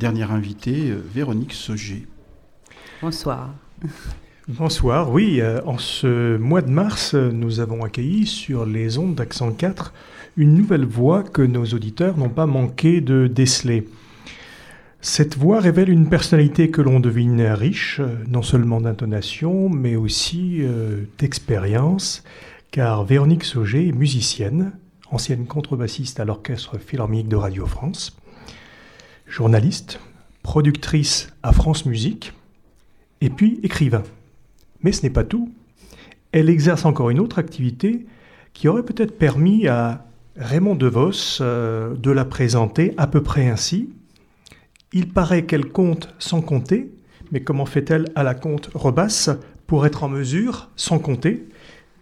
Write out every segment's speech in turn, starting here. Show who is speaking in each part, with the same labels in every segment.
Speaker 1: dernière invitée, Véronique Sauger.
Speaker 2: Bonsoir.
Speaker 3: Bonsoir, oui, en ce mois de mars, nous avons accueilli sur les ondes d'Accent 4 une nouvelle voix que nos auditeurs n'ont pas manqué de déceler. Cette voix révèle une personnalité que l'on devine riche, non seulement d'intonation, mais aussi euh, d'expérience, car Véronique Sauger est musicienne, ancienne contrebassiste à l'Orchestre Philharmonique de Radio France, journaliste, productrice à France Musique, et puis écrivain. Mais ce n'est pas tout. Elle exerce encore une autre activité qui aurait peut-être permis à Raymond DeVos euh, de la présenter à peu près ainsi. Il paraît qu'elle compte sans compter, mais comment fait-elle à la compte rebasse pour être en mesure, sans compter?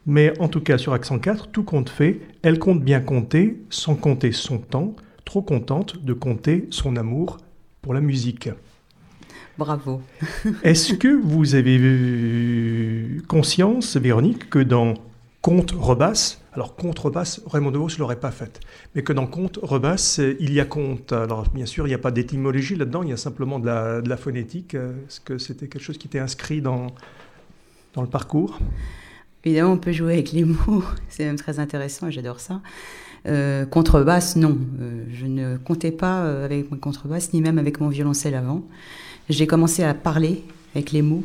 Speaker 3: Mais en tout cas, sur Accent 4, tout compte fait, elle compte bien compter, sans compter son temps, trop contente de compter son amour pour la musique.
Speaker 2: Bravo.
Speaker 3: Est-ce que vous avez conscience, Véronique, que dans Compte rebasse, alors contrebasse, Raymond DeVos ne l'aurait pas faite. Mais que dans compte rebasse, il y a compte. Alors bien sûr, il n'y a pas d'étymologie là-dedans, il y a simplement de la, phonétique. Est-ce que c'était quelque chose qui était inscrit dans, dans le parcours?
Speaker 2: Évidemment, on peut jouer avec les mots, c'est même très intéressant et j'adore ça. Euh, contrebasse, non. Euh, je ne comptais pas euh, avec mon contrebasse, ni même avec mon violoncelle avant. J'ai commencé à parler avec les mots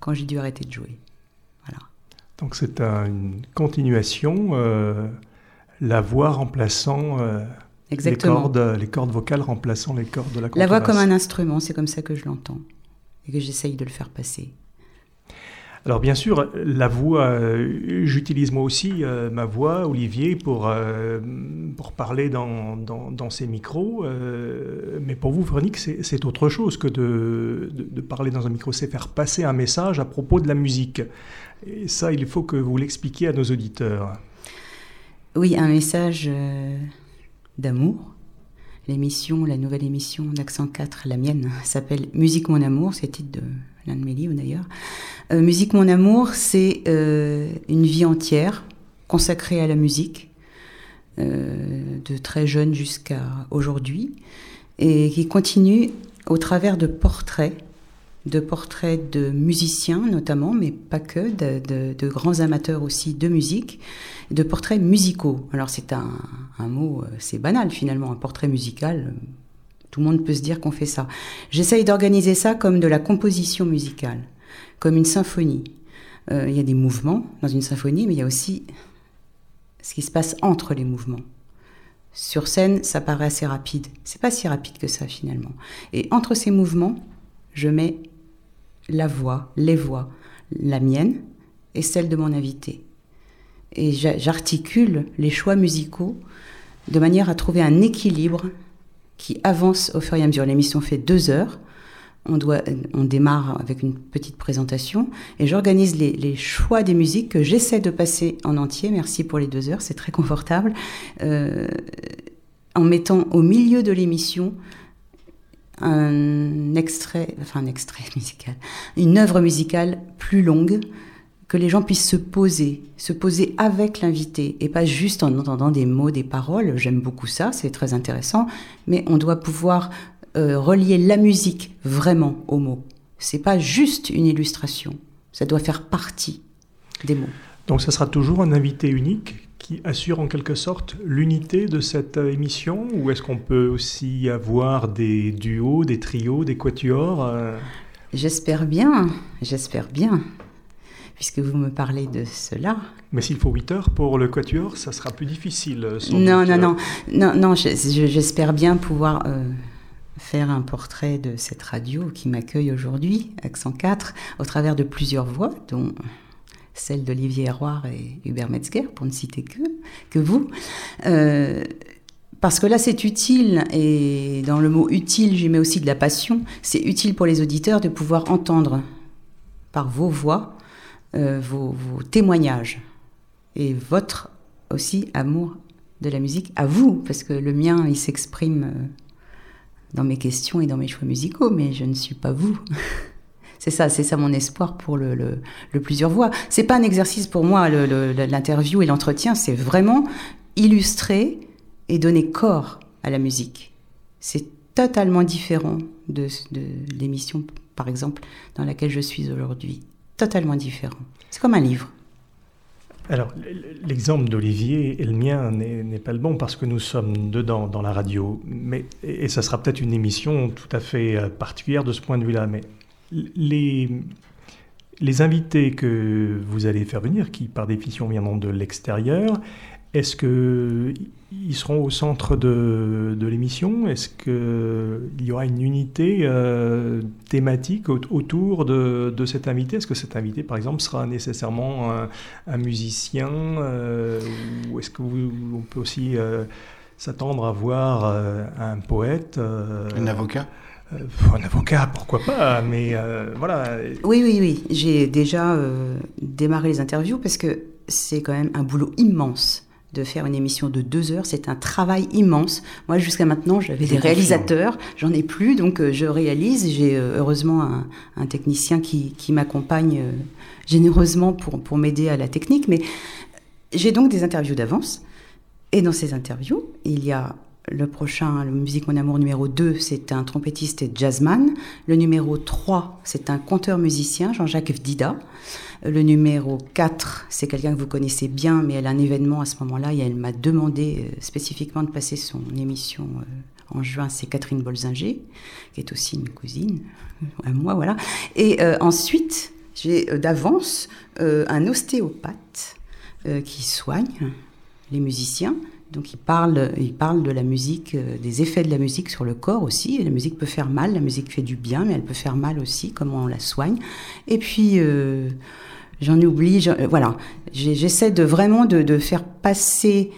Speaker 2: quand j'ai dû arrêter de jouer.
Speaker 3: Donc c'est une continuation, euh, la voix remplaçant les cordes, les cordes vocales remplaçant les cordes de la contrebasse.
Speaker 2: La voix comme un instrument, c'est comme ça que je l'entends et que j'essaye de le faire passer.
Speaker 3: Alors bien sûr, la voix, euh, j'utilise moi aussi ma voix, Olivier, pour, pour parler dans, dans, ces micros. mais pour vous, Véronique, c'est autre chose que de, de, de, parler dans un micro, c'est faire passer un message à propos de la musique. Et ça, il faut que vous l'expliquiez à nos auditeurs.
Speaker 2: Oui, un message euh, d'amour. L'émission, la nouvelle émission d'Accent 4, la mienne, s'appelle Musique mon amour, c'est titre de l'un de mes livres d'ailleurs. Euh, musique mon amour, c'est euh, une vie entière consacrée à la musique, de très jeune jusqu'à aujourd'hui, et qui continue au travers de portraits de portraits de musiciens notamment, mais pas que, de, grands amateurs aussi de musique, de portraits musicaux. Alors c'est un, mot, euh, c'est banal finalement, un portrait musical. Tout le monde peut se dire qu'on fait ça. J'essaye d'organiser ça comme de la composition musicale, comme une symphonie. Euh, il y a des mouvements dans une symphonie, mais il y a aussi ce qui se passe entre les mouvements. Sur scène, ça paraît assez rapide. C'est pas si rapide que ça finalement. Et entre ces mouvements, je mets la voix, les voix, la mienne et celle de mon invité. Et j'articule les choix musicaux de manière à trouver un équilibre qui avance au fur et à mesure. L'émission fait deux heures. On, doit, on démarre avec une petite présentation et j'organise les, choix des musiques que j'essaie de passer en entier. Merci pour les deux heures, c'est très confortable. Euh, en mettant au milieu de l'émission un extrait, enfin un extrait musical, une œuvre musicale plus longue, que les gens puissent se poser, se poser avec l'invité et pas juste en entendant des mots, des paroles. J'aime beaucoup ça, c'est très intéressant, mais on doit pouvoir euh, relier la musique vraiment aux mots. C'est pas juste une illustration, ça doit faire partie des mots.
Speaker 3: Donc ça sera toujours un invité unique qui assure en quelque sorte l'unité de cette euh, émission Ou est-ce qu'on peut aussi avoir des duos, des trios, des quatuors euh?
Speaker 2: J'espère bien, j'espère bien, puisque vous me parlez de cela.
Speaker 3: Mais s'il faut 8 heures pour le quatuor, ça sera plus difficile.
Speaker 2: Euh, non, non, non, non, non, j'espère bien pouvoir faire un portrait de cette radio qui m'accueille aujourd'hui, Accent 4, au travers de plusieurs voix, dont celle d'Olivier Héroard et Hubert Metzger, pour ne citer que, que vous. Euh, parce que là, c'est utile, et dans le mot utile, j'y mets aussi de la passion. C'est utile pour les auditeurs de pouvoir entendre par vos voix euh, vos, témoignages et votre aussi amour de la musique à vous, parce que le mien, il s'exprime euh, dans mes questions et dans mes choix musicaux, mais je ne suis pas vous. C'est ça, c'est ça mon espoir pour le, le, plusieurs voix. C'est pas un exercice pour moi, l'interview et l'entretien, c'est vraiment illustrer et donner corps à la musique. C'est totalement différent de, de l'émission, par exemple, dans laquelle je suis aujourd'hui. Totalement différent. C'est comme un livre.
Speaker 3: Alors, l'exemple d'Olivier et le mien n'est pas le bon parce que nous sommes dedans, dans la radio. Mais, et ça sera peut-être une émission tout à fait euh, particulière de ce point de vue-là. Mais les, les invités que vous allez faire venir, qui par définition viendront de l'extérieur, est-ce qu'ils seront au centre de, l'émission? Est-ce qu'il y aura une unité euh, thématique autour de, cet invité? Est-ce que cet invité, par exemple, sera nécessairement un, musicien euh, Ou est-ce qu'on peut aussi euh, s'attendre à voir un poète
Speaker 1: Un avocat?
Speaker 3: un avocat, pourquoi pas, mais voilà.
Speaker 2: Oui, oui, oui. J'ai déjà démarré les interviews parce que c'est quand même un boulot immense de faire une émission de deux heures. C'est un travail immense. Moi, jusqu'à maintenant, j'avais des réalisateurs. J'en ai plus, donc euh, je réalise. J'ai euh, heureusement un, technicien qui, m'accompagne euh, généreusement pour, pour m'aider à la technique. Mais j'ai donc des interviews d'avance. Et dans ces interviews, il y a le prochain, le Musique Mon Amour numéro 2, c'est un trompettiste et jazzman. Le numéro 3, c'est un conteur-musicien, Jean-Jacques Dida. Le numéro 4, c'est quelqu'un que vous connaissez bien, mais elle a un événement à ce moment-là et elle m'a demandé euh, spécifiquement de passer son émission euh, en juin. C'est Catherine Bolzinger, qui est aussi une cousine à moi, voilà. Et euh, ensuite, j'ai d'avance un ostéopathe qui soigne les musiciens. Donc il parle, de la musique, des effets de la musique sur le corps aussi. la musique peut faire mal, la musique fait du bien, mais elle peut faire mal aussi, comment on la soigne. Et puis j'en oublie. Euh, voilà, j'essaie de vraiment de, faire passer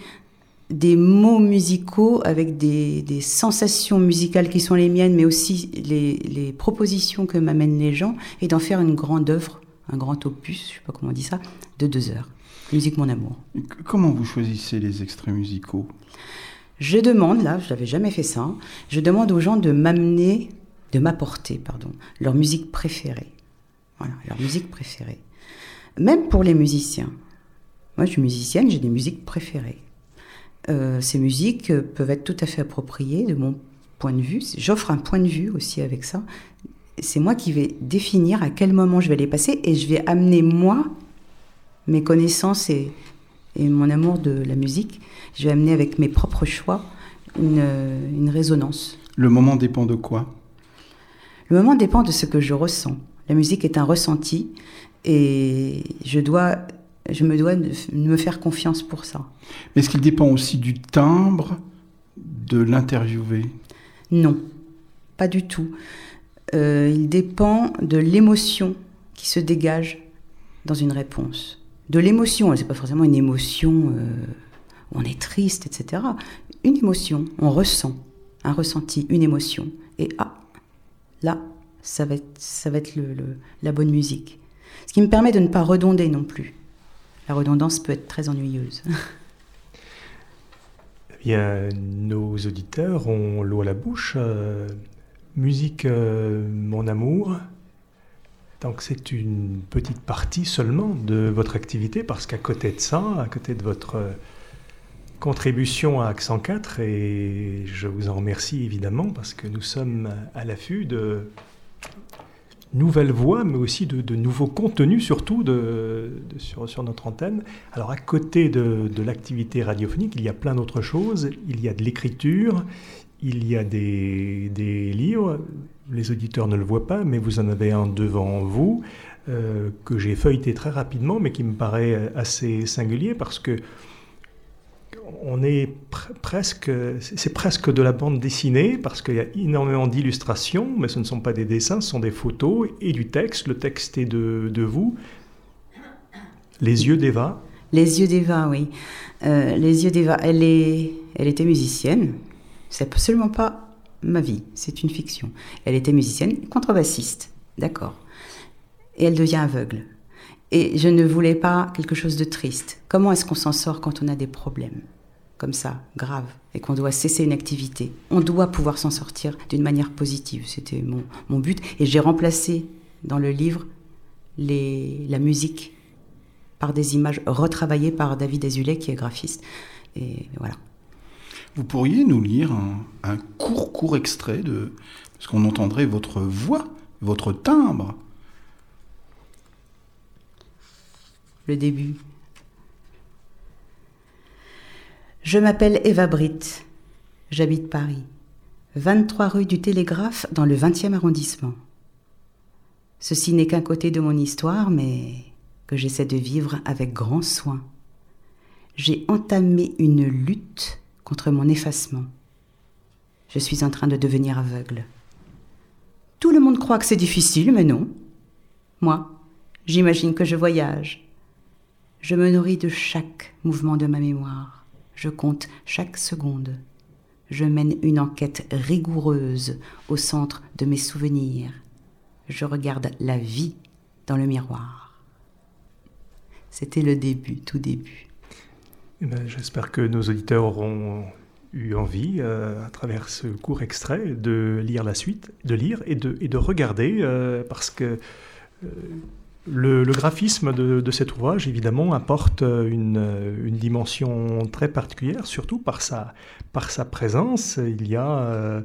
Speaker 2: des mots musicaux avec des, sensations musicales qui sont les miennes, mais aussi les, propositions que m'amènent les gens, et d'en faire une grande œuvre, un grand opus, je sais pas comment on dit ça, de deux heures. Musique mon amour.
Speaker 1: Comment vous choisissez les extraits musicaux?
Speaker 2: Je demande, là, je n'avais jamais fait ça, je demande aux gens de m'amener, de m'apporter, pardon, leur musique préférée. Voilà, leur musique préférée même pour les musiciens. Moi, je suis musicienne, j'ai des musiques préférées. Euh, ces musiques peuvent être tout à fait appropriées de mon point de vue. J'offre un point de vue aussi avec ça. C'est moi qui vais définir à quel moment je vais les passer et je vais amener moi, mes connaissances et, mon amour de la musique, je vais amener avec mes propres choix une, une résonance.
Speaker 1: Le moment dépend de quoi?
Speaker 2: Le moment dépend de ce que je ressens. La musique est un ressenti et je, dois, je me dois de me faire confiance pour ça.
Speaker 1: Mais est-ce qu'il dépend aussi du timbre de l'interviewé
Speaker 2: Non, pas du tout. Euh, il dépend de l'émotion qui se dégage dans une réponse. De l'émotion, c'est pas forcément une émotion euh, où on est triste, etc. Une émotion, on ressent un ressenti, une émotion. Et ah, là, ça va être, ça va être le, la bonne musique. Ce qui me permet de ne pas redonder non plus. La redondance peut être très ennuyeuse.
Speaker 3: Eh bien, nos auditeurs ont l'eau à la bouche. Euh, musique euh, Mon Amour. Donc c'est une petite partie seulement de votre activité parce qu'à côté de ça, à côté de votre euh, contribution à Accent 4, et je vous en remercie évidemment parce que nous sommes à l'affût de nouvelles voix, mais aussi de, nouveaux contenus, surtout sur, notre antenne. Alors à côté de, l'activité radiophonique, il y a plein d'autres choses. Il y a de l'écriture, il y a des, livres. Les auditeurs ne le voient pas, mais vous en avez un devant vous euh, que j'ai feuilleté très rapidement, mais qui me paraît assez singulier parce que on est presque, c'est presque de la bande dessinée parce qu'il y a énormément d'illustrations, mais ce ne sont pas des dessins, ce sont des photos et du texte. Le texte est de, vous. Les yeux d'Eva.
Speaker 2: Les yeux d'Eva, oui. Euh, les yeux d'Eva, elle, est, elle était musicienne. C'est absolument pas ma vie, c'est une fiction. Elle était musicienne, contrebassiste, d'accord. Et elle devient aveugle. Et je ne voulais pas quelque chose de triste. Comment est-ce qu'on s'en sort quand on a des problèmes comme ça, grave, et qu'on doit cesser une activité? On doit pouvoir s'en sortir d'une manière positive. C'était mon, but. Et j'ai remplacé dans le livre les, la musique par des images retravaillées par David Azulet, qui est graphiste. Et voilà.
Speaker 1: Vous pourriez nous lire un, court, court extrait de. Parce qu'on entendrait votre voix, votre timbre.
Speaker 2: Le début. Je m'appelle Eva Britt. J'habite Paris. 23 rue du Télégraphe dans le 20e arrondissement. Ceci n'est qu'un côté de mon histoire, mais que j'essaie de vivre avec grand soin. J'ai entamé une lutte contre mon effacement. Je suis en train de devenir aveugle. Tout le monde croit que c'est difficile, mais non. Moi, j'imagine que je voyage. Je me nourris de chaque mouvement de ma mémoire. Je compte chaque seconde. Je mène une enquête rigoureuse au centre de mes souvenirs je regarde la vie dans le miroir. C'était le début, tout début.
Speaker 3: Eh ben, j'espère que nos auditeurs auront eu envie, euh, à travers ce court extrait, de lire la suite, de lire et de, et de regarder, euh, parce que euh, le, graphisme de, cet ouvrage, évidemment, apporte une, une, dimension très particulière, surtout par sa, par sa présence. Il y a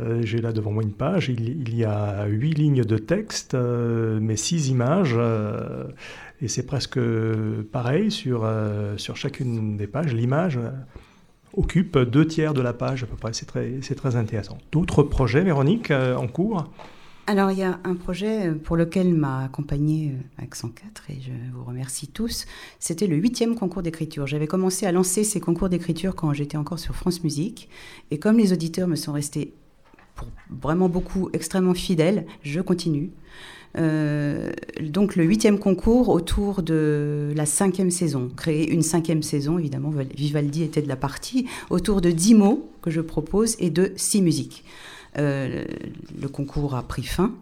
Speaker 3: euh, j'ai là devant moi une page, il, y a huit lignes de texte, euh, mais six images, euh, et c'est presque pareil sur, sur chacune des pages. L'image occupe deux tiers de la page à peu près, c'est très, très intéressant. D'autres projets, Véronique, en cours?
Speaker 2: Alors, il y a un projet pour lequel m'a accompagné Accent 4 et je vous remercie tous. C'était le huitième concours d'écriture. J'avais commencé à lancer ces concours d'écriture quand j'étais encore sur France Musique. Et comme les auditeurs me sont restés vraiment beaucoup extrêmement fidèles, je continue. Euh, donc le huitième concours autour de la cinquième saison, créer une cinquième saison, évidemment Vivaldi était de la partie, autour de dix mots que je propose et de six musiques. Euh, le concours a pris fin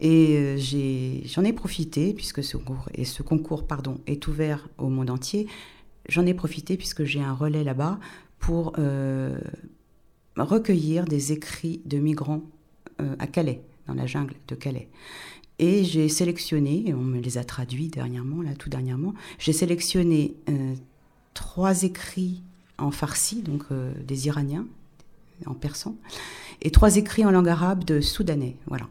Speaker 2: et euh, j'en ai, profité puisque ce concours, pardon, est ouvert au monde entier. J'en ai profité puisque j'ai un relais là-bas pour recueillir des écrits de migrants euh, à Calais, dans la jungle de Calais. Et j'ai sélectionné, et on me les a traduits dernièrement, là, tout dernièrement, j'ai sélectionné euh, trois écrits en farsi, donc euh, des Iraniens, en persan, et trois écrits en langue arabe de Soudanais. Voilà.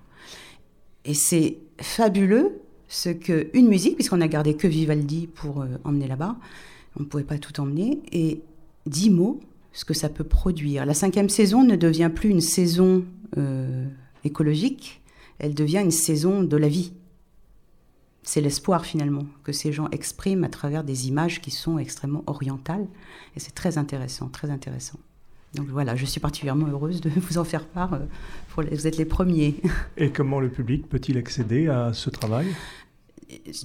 Speaker 2: Et c'est fabuleux ce que une musique, puisqu'on a gardé que Vivaldi pour emmener là-bas, on ne pouvait pas tout emmener, et dix mots ce que ça peut produire. La cinquième saison ne devient plus une saison euh, écologique, elle devient une saison de la vie. C'est l'espoir finalement que ces gens expriment à travers des images qui sont extrêmement orientales. Et c'est très intéressant, très intéressant. Donc voilà, je suis particulièrement heureuse de vous en faire part. Euh, vous êtes les premiers.
Speaker 3: Et comment le public peut-il accéder à ce travail?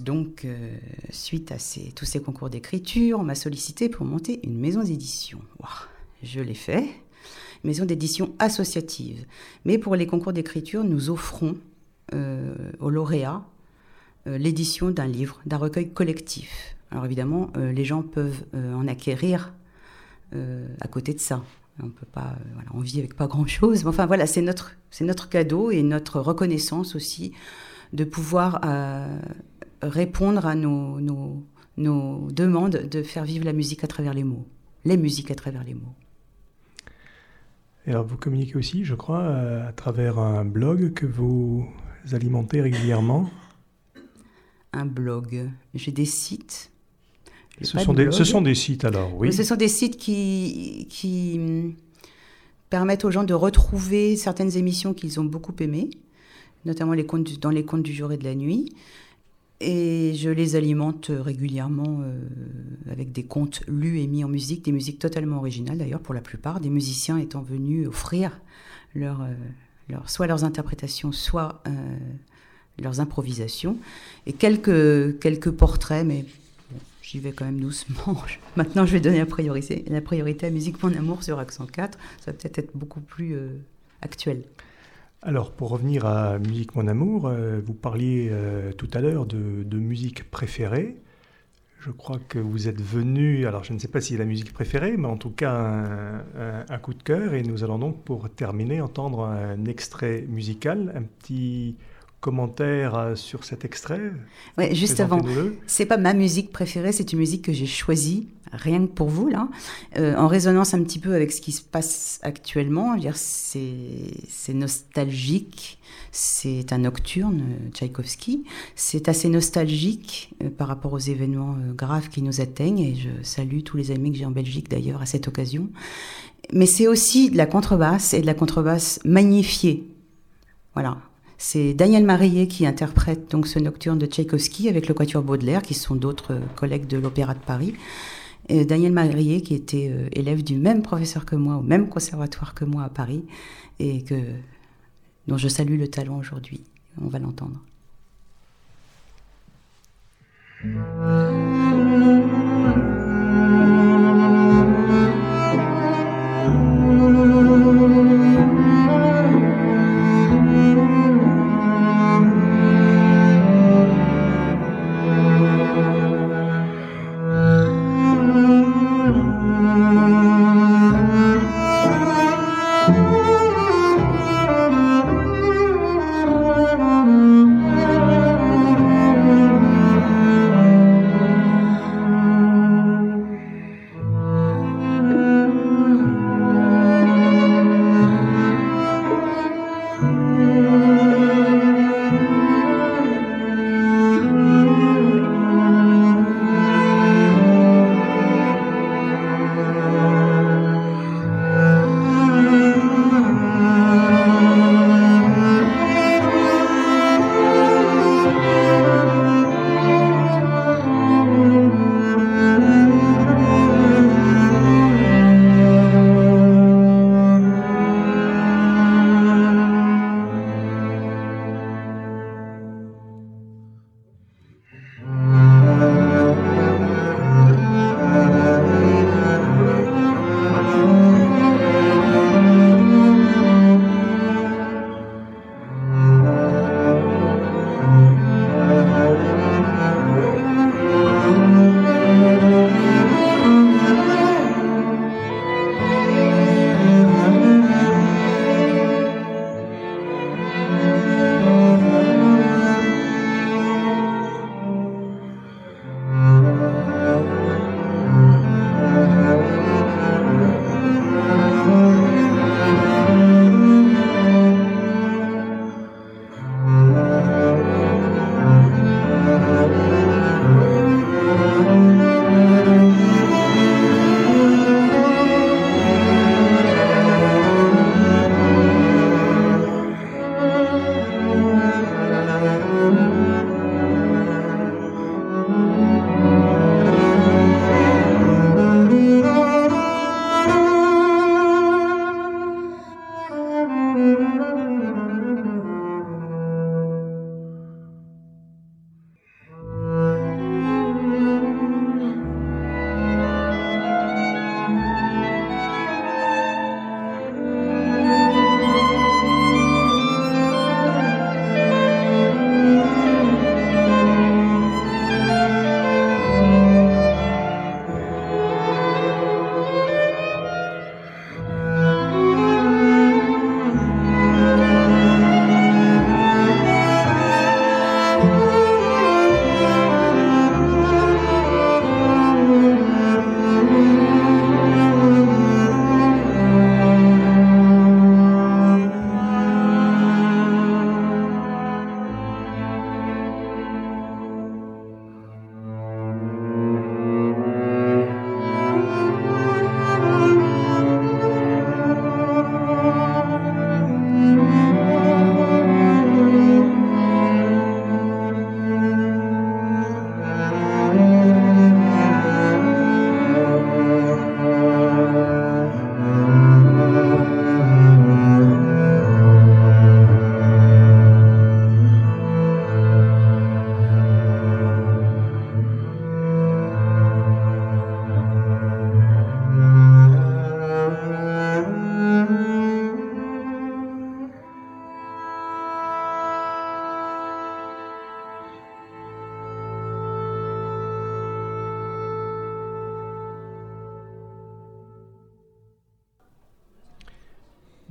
Speaker 2: Donc, euh, suite à tous ces concours d'écriture, on m'a sollicité pour monter une maison d'édition je l'ai fait, maison d'édition associative. Mais pour les concours d'écriture, nous offrons euh, aux lauréats euh, l'édition d'un livre, d'un recueil collectif. Alors évidemment, les gens peuvent en acquérir à côté de ça. On peut pas, voilà, on vit avec pas grand chose. Mais enfin voilà, c'est notre, c'est notre cadeau et notre reconnaissance aussi de pouvoir répondre à nos, nos, nos demandes de faire vivre la musique à travers les mots, les musiques à travers les mots.
Speaker 3: Et alors vous communiquez aussi, je crois, euh, à travers un blog que vous alimentez régulièrement?
Speaker 2: Un blog. J'ai des sites.
Speaker 3: Ce sont des, ce sont des, sites alors, oui.
Speaker 2: Ce sont des sites qui, qui hum, permettent aux gens de retrouver certaines émissions qu'ils ont beaucoup aimées, notamment les contes dans les contes du jour et de la nuit. Et je les alimente régulièrement euh, avec des contes lus et mis en musique, des musiques totalement originales d'ailleurs pour la plupart, des musiciens étant venus offrir leur, euh, soit leurs interprétations, soit euh, leurs improvisations, et quelques, quelques portraits, mais j'y vais quand même doucement. Maintenant, je vais donner la priorité, à Musique Mon Amour sur Accent 4, ça va peut-être être beaucoup plus actuel.
Speaker 3: Alors, pour revenir à Musique Mon Amour, euh, vous parliez euh, tout à l'heure de, musique préférée. Je crois que vous êtes venu, alors je ne sais pas si la musique préférée, mais en tout cas un, coup de cœur. Et nous allons donc, pour terminer, entendre un extrait musical, un petit commentaire euh, sur cet extrait
Speaker 2: Ouais, juste avant. C'est pas ma musique préférée, c'est une musique que j'ai choisie rien que pour vous là, euh, en résonance un petit peu avec ce qui se passe actuellement. C'est nostalgique, c'est un nocturne, euh, Tchaïkovski. C'est assez nostalgique par rapport aux événements graves qui nous atteignent et je salue tous les amis que j'ai en Belgique d'ailleurs à cette occasion. Mais c'est aussi de la contrebasse et de la contrebasse magnifiée. Voilà, c'est Daniel Marillet qui interprète donc ce nocturne de Tchaïkovski avec le Quatuor Baudelaire, qui sont d'autres collègues de l'Opéra de Paris. Daniel Marillet, qui était euh, élève du même professeur que moi, au même conservatoire que moi à Paris, et que, dont je salue le talent aujourd'hui. On va l'entendre.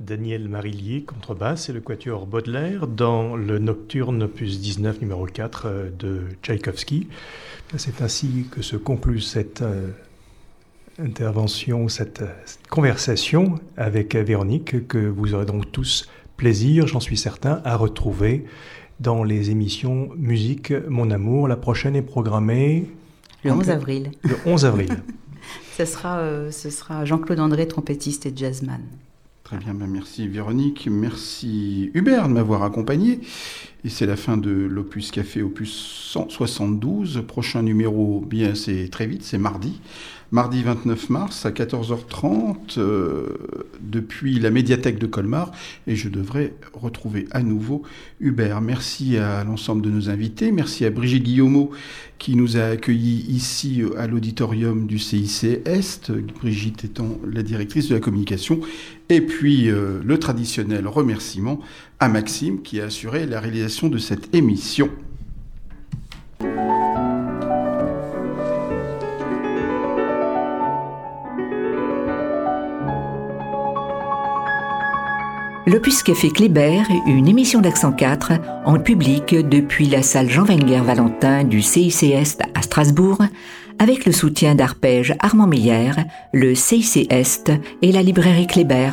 Speaker 3: Daniel Marillier, contrebasse, et le quatuor Baudelaire dans le Nocturne opus 19 numéro 4 euh, de Tchaïkovski. C'est ainsi que se conclut cette euh, intervention, cette, cette, conversation avec Véronique que vous aurez donc tous plaisir, j'en suis certain, à retrouver dans les émissions Musique Mon Amour. La prochaine est programmée
Speaker 2: le 11 avril.
Speaker 3: Le 11 avril.
Speaker 2: ce sera, euh, ce sera Jean-Claude André, trompettiste et jazzman.
Speaker 1: Très bien, ben merci Véronique, merci Hubert de m'avoir accompagné. Et c'est la fin de l'Opus Café, Opus 172. Prochain numéro, bien c'est très vite, c'est mardi. Mardi 29 mars à 14h30 euh, depuis la médiathèque de Colmar. Et je devrais retrouver à nouveau Hubert. Merci à l'ensemble de nos invités, merci à Brigitte Guillaumeau qui nous a accueillis ici euh, à l'auditorium du CIC Est, Brigitte étant la directrice de la communication, et puis euh, le traditionnel remerciement à Maxime qui a assuré la réalisation de cette émission.
Speaker 4: L'Opus Café Kléber, une émission d'Accent 4 en public depuis la salle Jean Wenger Valentin du CIC Est à Strasbourg, avec le soutien d'Arpège Armand Meyer, le CIC Est et la librairie Kléber.